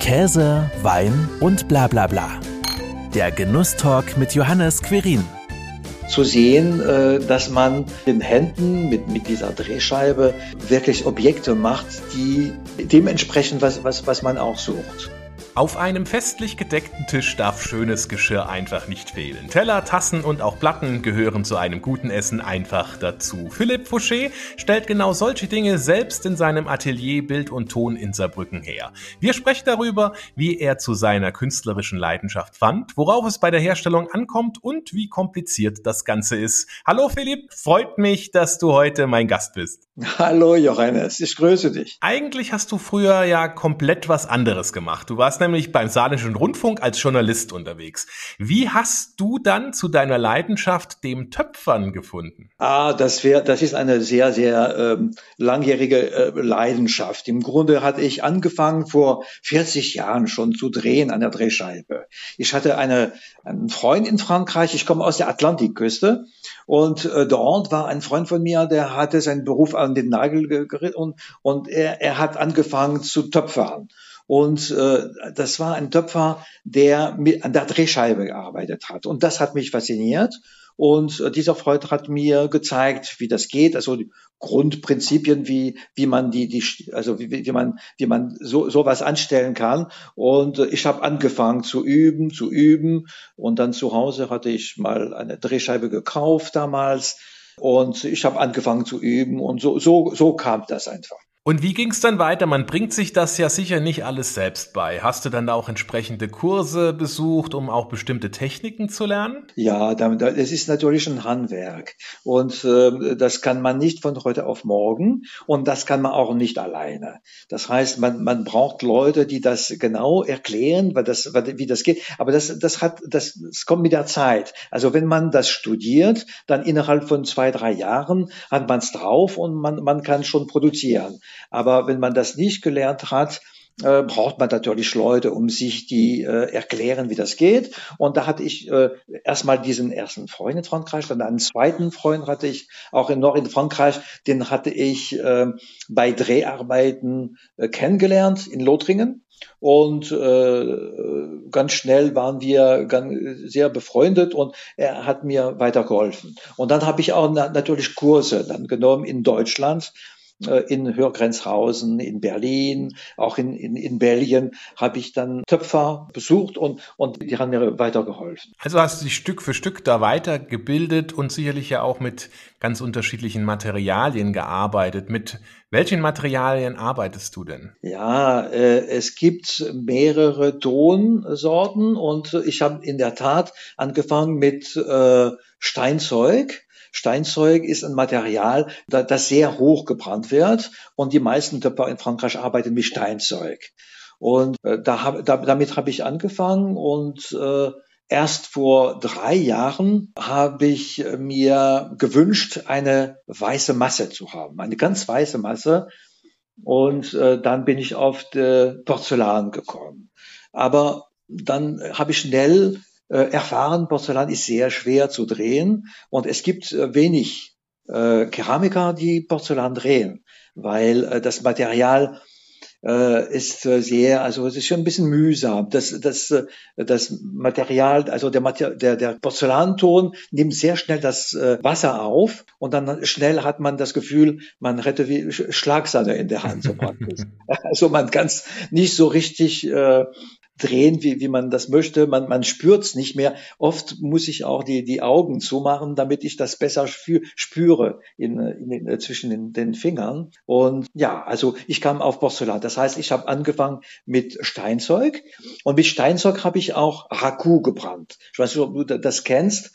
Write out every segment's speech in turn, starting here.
Käse, Wein und bla bla bla. Der Genusstalk mit Johannes Querin. Zu sehen, äh, dass man in Händen mit, mit dieser Drehscheibe wirklich Objekte macht, die dementsprechend, was, was, was man auch sucht. Auf einem festlich gedeckten Tisch darf schönes Geschirr einfach nicht fehlen. Teller, Tassen und auch Platten gehören zu einem guten Essen einfach dazu. Philipp Fouché stellt genau solche Dinge selbst in seinem Atelier Bild und Ton in Saarbrücken her. Wir sprechen darüber, wie er zu seiner künstlerischen Leidenschaft fand, worauf es bei der Herstellung ankommt und wie kompliziert das Ganze ist. Hallo Philipp, freut mich, dass du heute mein Gast bist. Hallo Johannes, ich grüße dich. Eigentlich hast du früher ja komplett was anderes gemacht. Du warst nämlich beim Saarländischen Rundfunk als Journalist unterwegs. Wie hast du dann zu deiner Leidenschaft dem Töpfern gefunden? Ah, das wäre, das ist eine sehr, sehr ähm, langjährige äh, Leidenschaft. Im Grunde hatte ich angefangen vor 40 Jahren schon zu drehen an der Drehscheibe. Ich hatte eine, einen Freund in Frankreich. Ich komme aus der Atlantikküste und äh, dort war ein Freund von mir, der hatte seinen Beruf an den Nagel geritten und, und er, er hat angefangen zu töpfern. Und äh, das war ein Töpfer, der mit, an der Drehscheibe gearbeitet hat. Und das hat mich fasziniert. Und äh, dieser Freund hat mir gezeigt, wie das geht, also die Grundprinzipien, wie, wie man die, die also wie, wie man, wie man so sowas anstellen kann. Und äh, ich habe angefangen zu üben, zu üben. Und dann zu Hause hatte ich mal eine Drehscheibe gekauft damals. Und ich habe angefangen zu üben und so, so, so kam das einfach. Und wie ging es dann weiter? Man bringt sich das ja sicher nicht alles selbst bei. Hast du dann da auch entsprechende Kurse besucht, um auch bestimmte Techniken zu lernen? Ja, es ist natürlich ein Handwerk. Und äh, das kann man nicht von heute auf morgen. Und das kann man auch nicht alleine. Das heißt, man, man braucht Leute, die das genau erklären, das, wie das geht. Aber das, das, hat, das, das kommt mit der Zeit. Also wenn man das studiert, dann innerhalb von zwei, drei Jahren hat man es drauf und man, man kann schon produzieren. Aber wenn man das nicht gelernt hat, äh, braucht man natürlich Leute, um sich die äh, erklären, wie das geht. Und da hatte ich äh, erstmal diesen ersten Freund in Frankreich, dann einen zweiten Freund hatte ich auch in, noch in Frankreich, den hatte ich äh, bei Dreharbeiten äh, kennengelernt in Lothringen. Und äh, ganz schnell waren wir ganz, sehr befreundet und er hat mir weitergeholfen. Und dann habe ich auch na natürlich Kurse dann genommen in Deutschland in Hörgrenzhausen, in Berlin, auch in, in, in Belgien habe ich dann Töpfer besucht und, und die haben mir weitergeholfen. Also hast du dich Stück für Stück da weitergebildet und sicherlich ja auch mit ganz unterschiedlichen Materialien gearbeitet. Mit welchen Materialien arbeitest du denn? Ja, äh, es gibt mehrere Tonsorten und ich habe in der Tat angefangen mit äh, Steinzeug Steinzeug ist ein Material, das sehr hoch gebrannt wird und die meisten Töpfer in Frankreich arbeiten mit Steinzeug. Und äh, da hab, da, damit habe ich angefangen und äh, erst vor drei Jahren habe ich mir gewünscht, eine weiße Masse zu haben, eine ganz weiße Masse. Und äh, dann bin ich auf Porzellan gekommen. Aber dann habe ich schnell äh, erfahren, Porzellan ist sehr schwer zu drehen und es gibt äh, wenig äh, Keramiker, die Porzellan drehen, weil äh, das Material äh, ist äh, sehr, also es ist schon ein bisschen mühsam. Das, das, äh, das Material, also der, der, der Porzellanton nimmt sehr schnell das äh, Wasser auf und dann schnell hat man das Gefühl, man hätte wie Schlagsahne in der Hand so praktisch. also man kann es nicht so richtig äh, drehen, wie, wie man das möchte. Man, man spürt es nicht mehr. Oft muss ich auch die, die Augen zumachen, damit ich das besser spüre in, in, in, zwischen den, den Fingern. Und ja, also ich kam auf Porzellan. Das heißt, ich habe angefangen mit Steinzeug und mit Steinzeug habe ich auch Raku gebrannt. Ich weiß nicht, ob du das kennst.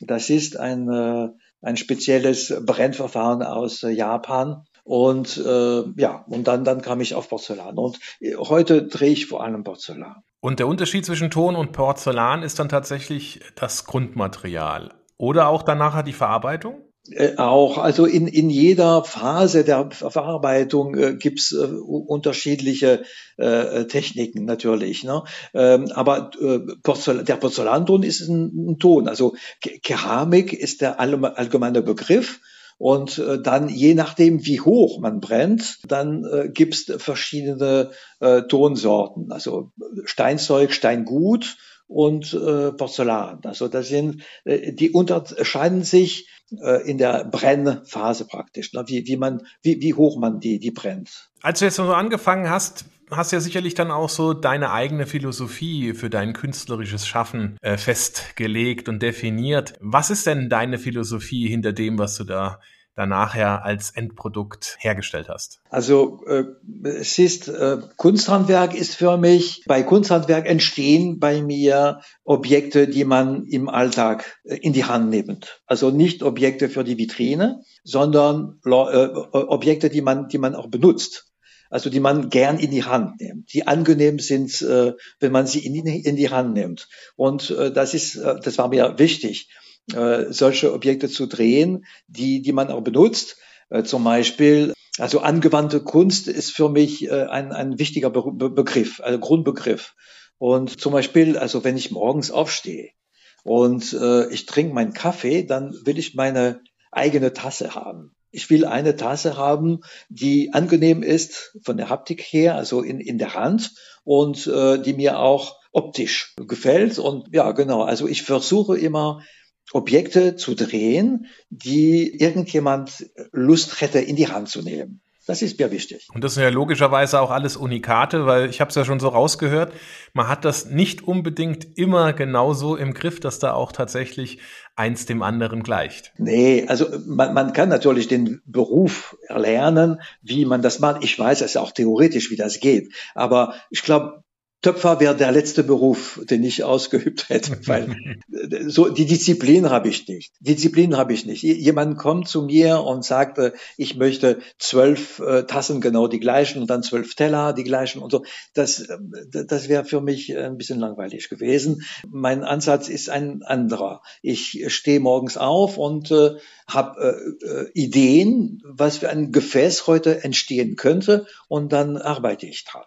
Das ist ein, äh, ein spezielles Brennverfahren aus äh, Japan. Und äh, ja, und dann, dann kam ich auf Porzellan. Und äh, heute drehe ich vor allem Porzellan. Und der Unterschied zwischen Ton und Porzellan ist dann tatsächlich das Grundmaterial. Oder auch danach die Verarbeitung? Äh, auch, also in, in jeder Phase der Verarbeitung äh, gibt's äh, unterschiedliche äh, Techniken natürlich. Ne? Ähm, aber äh, Porzellan, der Porzellanton ist ein, ein Ton. Also Keramik ist der allgemeine Begriff Und äh, dann, je nachdem, wie hoch man brennt, dann äh, gibt's verschiedene äh, Tonsorten. Also Steinzeug, Steingut und äh, Porzellan. Also das sind, äh, die unterscheiden sich äh, in der Brennphase praktisch, ne? wie, wie man, wie, wie hoch man die, die brennt. Als du jetzt so angefangen hast, hast ja sicherlich dann auch so deine eigene Philosophie für dein künstlerisches Schaffen äh, festgelegt und definiert. Was ist denn deine Philosophie hinter dem, was du da dann nachher als Endprodukt hergestellt hast? Also äh, es ist äh, Kunsthandwerk ist für mich bei Kunsthandwerk entstehen bei mir Objekte, die man im Alltag äh, in die Hand nimmt. Also nicht Objekte für die Vitrine, sondern äh, Objekte, die man die man auch benutzt also die man gern in die Hand nimmt, die angenehm sind, äh, wenn man sie in die, in die Hand nimmt. Und äh, das ist, äh, das war mir wichtig, äh, solche Objekte zu drehen, die, die man auch benutzt. Äh, zum Beispiel, also angewandte Kunst ist für mich äh, ein, ein wichtiger Be Be Begriff, also Grundbegriff. Und zum Beispiel, also wenn ich morgens aufstehe und äh, ich trinke meinen Kaffee, dann will ich meine eigene Tasse haben. Ich will eine Tasse haben, die angenehm ist von der Haptik her, also in, in der Hand und äh, die mir auch optisch gefällt. Und ja, genau, also ich versuche immer Objekte zu drehen, die irgendjemand Lust hätte in die Hand zu nehmen. Das ist mir wichtig. Und das sind ja logischerweise auch alles Unikate, weil ich habe es ja schon so rausgehört, man hat das nicht unbedingt immer genauso im Griff, dass da auch tatsächlich eins dem anderen gleicht. Nee, also man, man kann natürlich den Beruf erlernen, wie man das macht. Ich weiß es auch theoretisch, wie das geht. Aber ich glaube, Töpfer wäre der letzte Beruf, den ich ausgeübt hätte, weil so die Disziplin habe ich nicht. Disziplin habe ich nicht. Jemand kommt zu mir und sagt, ich möchte zwölf äh, Tassen genau die gleichen und dann zwölf Teller die gleichen und so. Das, äh, das wäre für mich ein bisschen langweilig gewesen. Mein Ansatz ist ein anderer. Ich stehe morgens auf und äh, habe äh, Ideen, was für ein Gefäß heute entstehen könnte und dann arbeite ich dran.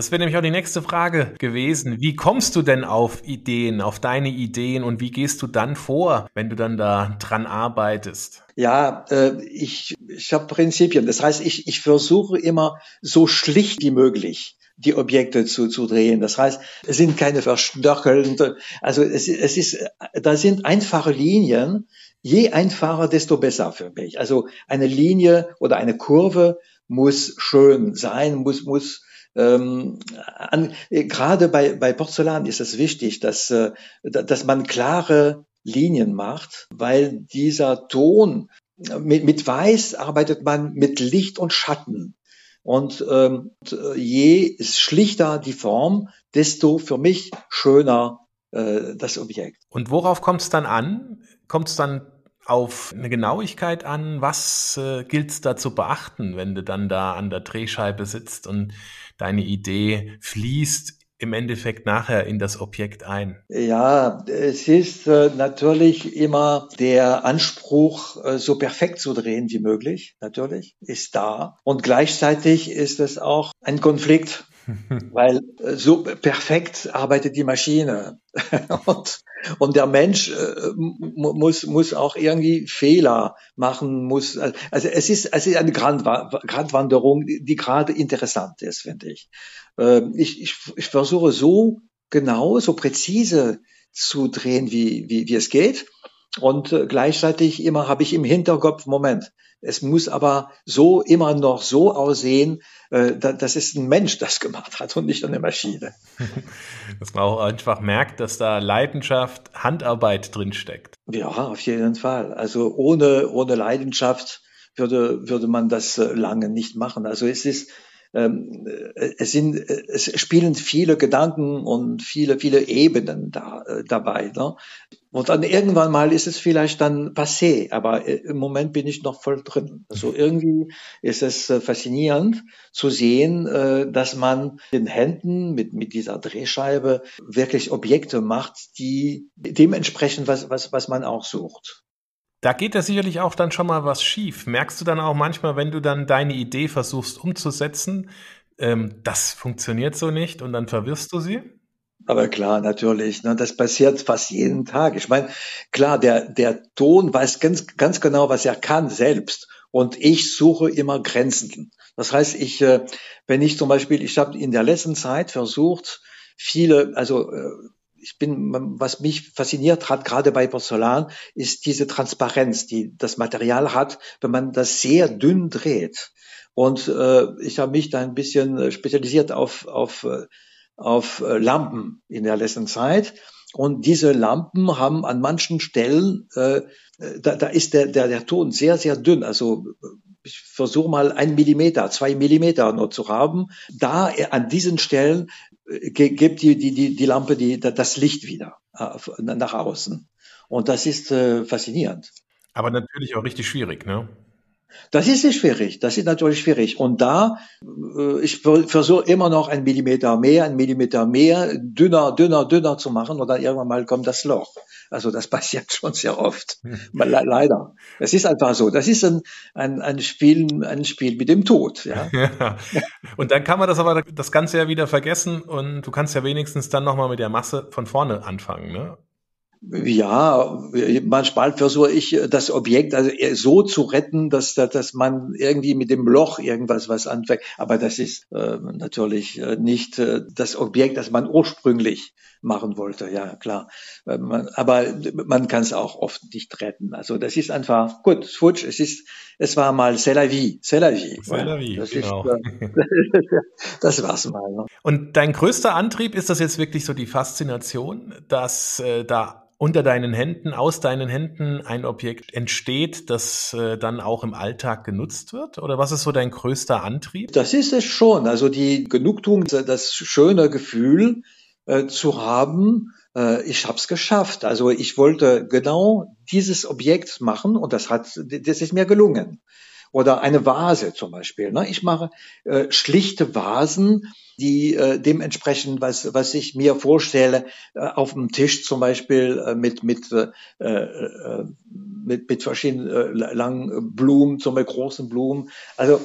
Das wäre nämlich auch die nächste Frage gewesen. Wie kommst du denn auf Ideen, auf deine Ideen und wie gehst du dann vor, wenn du dann da dran arbeitest? Ja, äh, ich, ich habe Prinzipien. Das heißt, ich, ich versuche immer so schlicht wie möglich die Objekte zu, zu drehen. Das heißt, es sind keine verstöckelnden, also es, es ist, da sind einfache Linien. Je einfacher, desto besser für mich. Also eine Linie oder eine Kurve muss schön sein, muss, muss ähm, an, gerade bei, bei Porzellan ist es wichtig, dass, äh, dass man klare Linien macht, weil dieser Ton, mit, mit Weiß arbeitet man mit Licht und Schatten. Und ähm, je schlichter die Form, desto für mich schöner äh, das Objekt. Und worauf kommt es dann an? Kommt es dann auf eine Genauigkeit an? Was äh, gilt es da zu beachten, wenn du dann da an der Drehscheibe sitzt und deine Idee fließt im Endeffekt nachher in das Objekt ein? Ja, es ist äh, natürlich immer der Anspruch, äh, so perfekt zu drehen wie möglich, natürlich, ist da. Und gleichzeitig ist es auch ein Konflikt, weil äh, so perfekt arbeitet die Maschine. und, und der Mensch äh, muss, muss auch irgendwie Fehler machen, muss, also es ist, es ist eine Gratwanderung, die gerade interessant ist, finde ich. Äh, ich, ich. Ich versuche so genau, so präzise zu drehen, wie, wie, wie es geht. Und äh, gleichzeitig immer habe ich im Hinterkopf, Moment, es muss aber so immer noch so aussehen, äh, dass es ein Mensch das gemacht hat und nicht eine Maschine. Dass man auch einfach merkt, dass da Leidenschaft, Handarbeit drinsteckt. Ja, auf jeden Fall. Also ohne, ohne Leidenschaft würde, würde man das äh, lange nicht machen. Also es ist, ähm, äh, es sind, es spielen viele Gedanken und viele, viele Ebenen da, äh, dabei. Ne? Und dann irgendwann mal ist es vielleicht dann passé, aber im Moment bin ich noch voll drin. Also irgendwie ist es faszinierend zu sehen, dass man den Händen mit, mit dieser Drehscheibe wirklich Objekte macht, die dementsprechend was, was, was man auch sucht. Da geht ja sicherlich auch dann schon mal was schief. Merkst du dann auch manchmal, wenn du dann deine Idee versuchst umzusetzen, ähm, das funktioniert so nicht und dann verwirrst du sie? Aber klar, natürlich, ne, das passiert fast jeden Tag. Ich meine, klar, der, der Ton weiß ganz, ganz genau, was er kann selbst. Und ich suche immer Grenzen. Das heißt, ich, äh, wenn ich zum Beispiel, ich habe in der letzten Zeit versucht, viele, also äh, ich bin, was mich fasziniert hat, gerade bei Porzellan, ist diese Transparenz, die das Material hat, wenn man das sehr dünn dreht. Und äh, ich habe mich da ein bisschen spezialisiert auf, auf, auf Lampen in der letzten Zeit. Und diese Lampen haben an manchen Stellen, äh, da, da ist der, der, der Ton sehr, sehr dünn. Also ich versuche mal ein Millimeter, zwei Millimeter nur zu haben. Da äh, an diesen Stellen äh, gibt die, die, die, die Lampe die, das Licht wieder äh, nach außen. Und das ist äh, faszinierend. Aber natürlich auch richtig schwierig, ne? Das ist nicht schwierig, das ist natürlich schwierig. Und da, äh, ich versuche immer noch ein Millimeter mehr, ein Millimeter mehr, dünner, dünner, dünner zu machen und dann irgendwann mal kommt das Loch. Also das passiert schon sehr oft. Leider. Es ist einfach so. Das ist ein, ein, ein, Spiel, ein Spiel mit dem Tod. Ja? ja. Und dann kann man das aber das Ganze ja wieder vergessen und du kannst ja wenigstens dann nochmal mit der Masse von vorne anfangen. Ne? Ja, manchmal versuche ich das Objekt also so zu retten, dass, dass man irgendwie mit dem Loch irgendwas was anfängt. Aber das ist äh, natürlich äh, nicht äh, das Objekt, das man ursprünglich machen wollte. Ja, klar. Äh, aber man kann es auch oft nicht retten. Also das ist einfach gut. Futsch, es ist, es war mal c'est la vie, c'est la vie. C'est la vie, das genau. Ist, äh, das war's mal. Ne? Und dein größter Antrieb ist das jetzt wirklich so die Faszination, dass äh, da unter deinen Händen, aus deinen Händen ein Objekt entsteht, das äh, dann auch im Alltag genutzt wird? Oder was ist so dein größter Antrieb? Das ist es schon. Also die Genugtuung, das schöne Gefühl äh, zu haben, äh, ich habe es geschafft. Also ich wollte genau dieses Objekt machen und das hat, das ist mir gelungen. Oder eine Vase zum Beispiel. Ne? Ich mache äh, schlichte Vasen, die äh, dementsprechend, was, was ich mir vorstelle, äh, auf dem Tisch zum Beispiel äh, mit, mit, äh, äh, mit, mit verschiedenen äh, langen Blumen, zum Beispiel großen Blumen. Also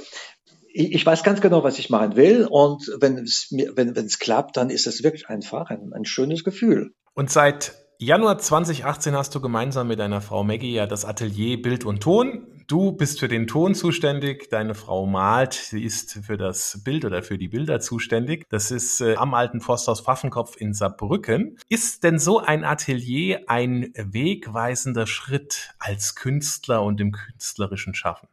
ich, weiß ganz genau, was ich machen will. Und wenn es mir, wenn es klappt, dann ist es wirklich einfach ein, ein schönes Gefühl. Und seit Januar 2018 hast du gemeinsam mit deiner Frau Maggie ja das Atelier Bild und Ton. Du bist für den Ton zuständig, deine Frau malt, sie ist für das Bild oder für die Bilder zuständig. Das ist äh, am alten Forsthaus Pfaffenkopf in Saarbrücken. Ist denn so ein Atelier ein wegweisender Schritt als Künstler und im künstlerischen Schaffen?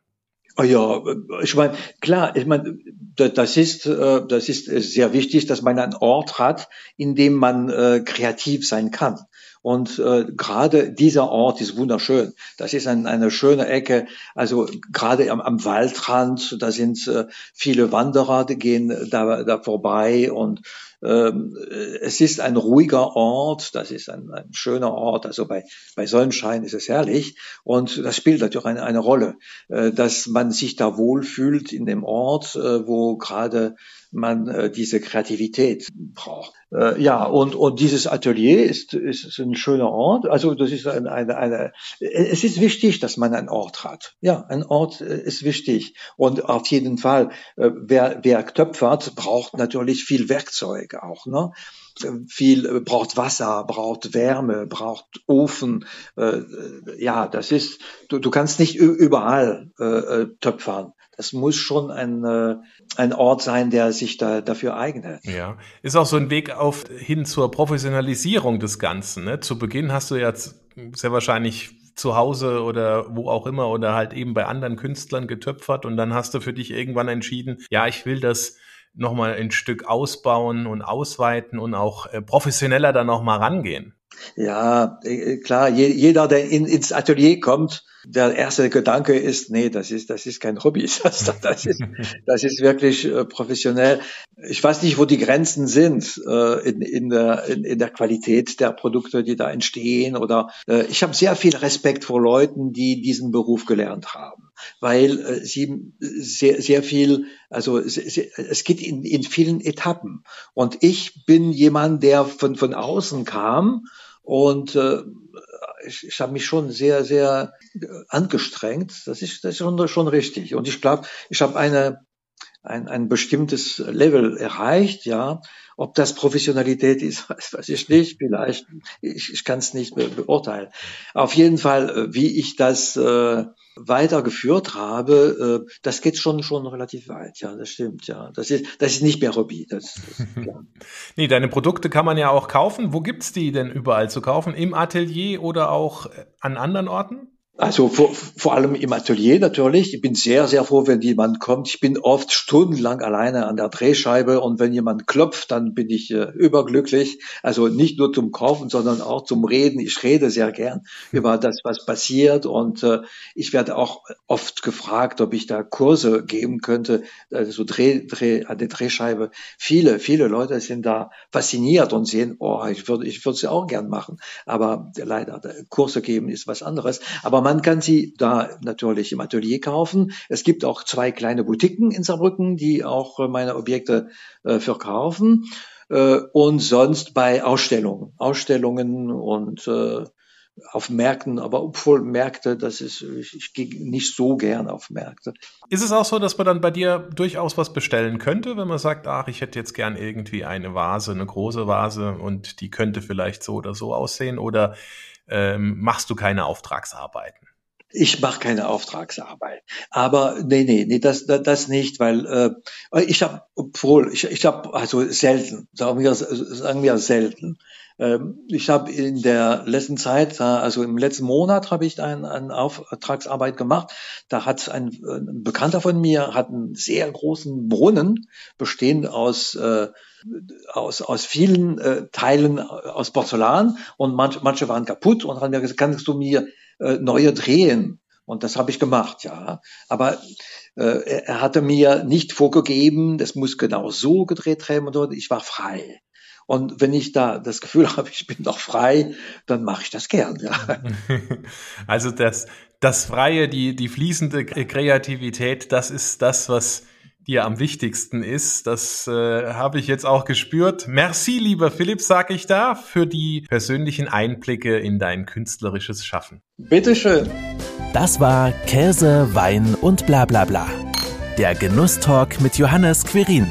Oh ja, ich meine, klar, ich meine, das ist, äh, das ist sehr wichtig, dass man einen Ort hat, in dem man äh, kreativ sein kann. Und äh, gerade dieser Ort ist wunderschön. Das ist ein, eine schöne Ecke. Also gerade am, am Waldrand, da sind äh, viele Wanderer, die gehen da, da vorbei und es ist ein ruhiger Ort, das ist ein, ein, schöner Ort, also bei, bei Sonnenschein ist es herrlich. Und das spielt natürlich eine, eine Rolle, äh, dass man sich da wohlfühlt in dem Ort, äh, wo gerade man äh, diese Kreativität braucht. Äh, ja, und, und dieses Atelier ist, ist ein schöner Ort. Also das ist eine, eine, eine, es ist wichtig, dass man einen Ort hat. Ja, ein Ort äh, ist wichtig. Und auf jeden Fall, äh, wer, wer töpfert, braucht natürlich viel Werkzeug auch. Ne? viel äh, braucht Wasser, braucht Wärme, braucht Ofen. Äh, ja, das ist, du, du kannst nicht überall äh, töpfern das muss schon ein, äh, ein Ort sein, der sich da dafür eignet. Ja, ist auch so ein Weg auf hin zur Professionalisierung des Ganzen. Ne? Zu Beginn hast du jetzt sehr wahrscheinlich zu Hause oder wo auch immer oder halt eben bei anderen Künstlern getöpfert und dann hast du für dich irgendwann entschieden, ja, ich will das nochmal ein Stück ausbauen und ausweiten und auch äh, professioneller dann nochmal rangehen. Ja, äh, klar, jeder, der in, ins Atelier kommt, der erste Gedanke ist, nee, das ist, das ist kein Hobby, das, das, ist, das ist wirklich äh, professionell. Ich weiß nicht, wo die Grenzen sind äh, in, in, der, in, in der Qualität der Produkte, die da entstehen. Oder äh, ich habe sehr viel Respekt vor Leuten, die diesen Beruf gelernt haben, weil sie sehr, sehr viel, also es geht in, in vielen Etappen. Und ich bin jemand, der von, von außen kam und äh, ich, ich habe mich schon sehr, sehr angestrengt. Das ist, das ist schon, schon richtig. Und ich glaube, ich habe eine, ein, ein bestimmtes Level erreicht, ja. Ob das Professionalität ist, weiß ich nicht, vielleicht. Ich, ich kann es nicht be beurteilen. Auf jeden Fall, äh, wie ich das äh, weitergeführt habe, äh, das geht schon schon relativ weit. Ja, das stimmt. Ja, das ist das ist nicht mehr Hobby. Das, das nee, deine Produkte kann man ja auch kaufen. Wo gibt's die denn überall zu kaufen? Im Atelier oder auch an anderen Orten? Also vor, vor allem im Atelier natürlich. Ich bin sehr, sehr froh, wenn jemand kommt. Ich bin oft stundenlang alleine an der Drehscheibe und wenn jemand klopft, dann bin ich äh, überglücklich. Also nicht nur zum Kaufen, sondern auch zum Reden. Ich rede sehr gern über das, was passiert und äh, ich werde auch oft gefragt, ob ich da Kurse geben könnte, also Dreh, Dreh, an der Drehscheibe. Viele, viele Leute sind da fasziniert und sehen, oh, ich würde, ich würde es auch gern machen. Aber leider, Kurse geben ist was anderes. Aber man kann sie da natürlich im Atelier kaufen. Es gibt auch zwei kleine Boutiquen in Saarbrücken, die auch äh, meine Objekte äh, verkaufen. Äh, und sonst bei Ausstellungen, Ausstellungen und äh, auf Märkten, aber obwohl Märkte, das ist, ich, ich gehe nicht so gern auf Märkte. Ist es auch so, dass man dann bei dir durchaus was bestellen könnte, wenn man sagt, ach, ich hätte jetzt gern irgendwie eine Vase, eine große Vase und die könnte vielleicht so oder so aussehen? Oder ähm, machst du keine Auftragsarbeiten? Ich mache keine Auftragsarbeit. Aber nee, nee, nee, das, das, nicht, weil äh, ich habe, obwohl, ich, ich habe also selten, sagen wir, sagen wir selten. Ähm, ich habe in der letzten Zeit, also im letzten Monat habe ich eine, eine Auftragsarbeit gemacht. Da hat ein, ein Bekannter von mir hat einen sehr großen Brunnen, bestehend aus äh, aus, aus vielen äh, Teilen aus Porzellan und manch, manche waren kaputt und haben mir gesagt, kannst du mir äh, neue drehen? Und das habe ich gemacht, ja. Aber äh, er hatte mir nicht vorgegeben, das muss genau so gedreht werden und ich war frei. Und wenn ich da das Gefühl habe, ich bin noch frei, dann mache ich das gern. Ja. Also das, das Freie, die, die fließende Kreativität, das ist das, was dir am wichtigsten ist. Das äh, habe ich jetzt auch gespürt. Merci, lieber Philipp, sage ich da, für die persönlichen Einblicke in dein künstlerisches Schaffen. Bitteschön. Das war Käse, Wein und bla bla bla. Der Genusstalk mit Johannes Quirin.